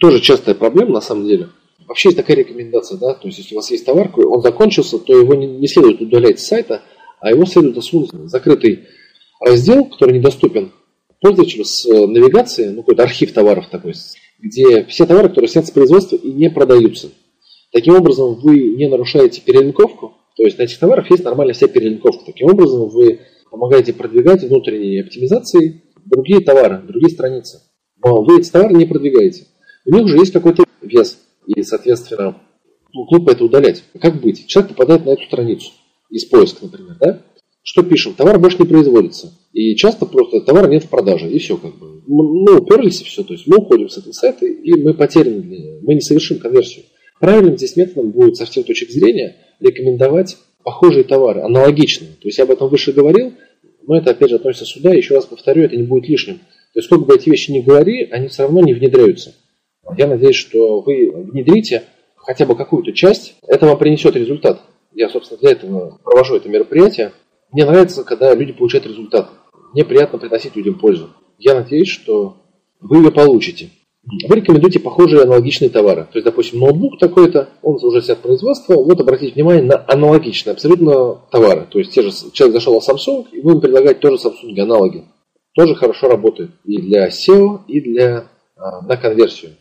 тоже частая проблема на самом деле. Вообще есть такая рекомендация, да, то есть если у вас есть товар, он закончился, то его не, не следует удалять с сайта, а его следует засунуть в закрытый раздел, который недоступен пользователю с э, навигацией, ну какой-то архив товаров такой, где все товары, которые снят с производства и не продаются. Таким образом, вы не нарушаете перелинковку, то есть на этих товарах есть нормальная вся перелинковка. Таким образом, вы помогаете продвигать внутренней оптимизацией другие товары, другие страницы. Но вы эти товары не продвигаете. У них уже есть какой-то вес, и, соответственно, ну, глупо это удалять. Как быть? Человек попадает на эту страницу из поиска, например, да? Что пишем? Товар больше не производится. И часто просто товара нет в продаже, и все как бы. Мы уперлись и все. То есть мы уходим с этого сайта, и мы потеряны для. Мы не совершим конверсию. Правильным здесь методом будет со всех точек зрения рекомендовать похожие товары, аналогичные. То есть я об этом выше говорил, но это опять же относится сюда. Еще раз повторю, это не будет лишним. То есть сколько бы эти вещи ни говори, они все равно не внедряются. Я надеюсь, что вы внедрите хотя бы какую-то часть, это вам принесет результат. Я, собственно, для этого провожу это мероприятие. Мне нравится, когда люди получают результат. Мне приятно приносить людям пользу. Я надеюсь, что вы ее получите. Вы рекомендуете похожие аналогичные товары. То есть, допустим, ноутбук такой-то, он уже снят производства. Вот обратите внимание на аналогичные абсолютно товары. То есть, те же, человек зашел в Samsung, и вы ему предлагаете тоже Samsung аналоги. Тоже хорошо работает и для SEO, и для, а, на конверсию.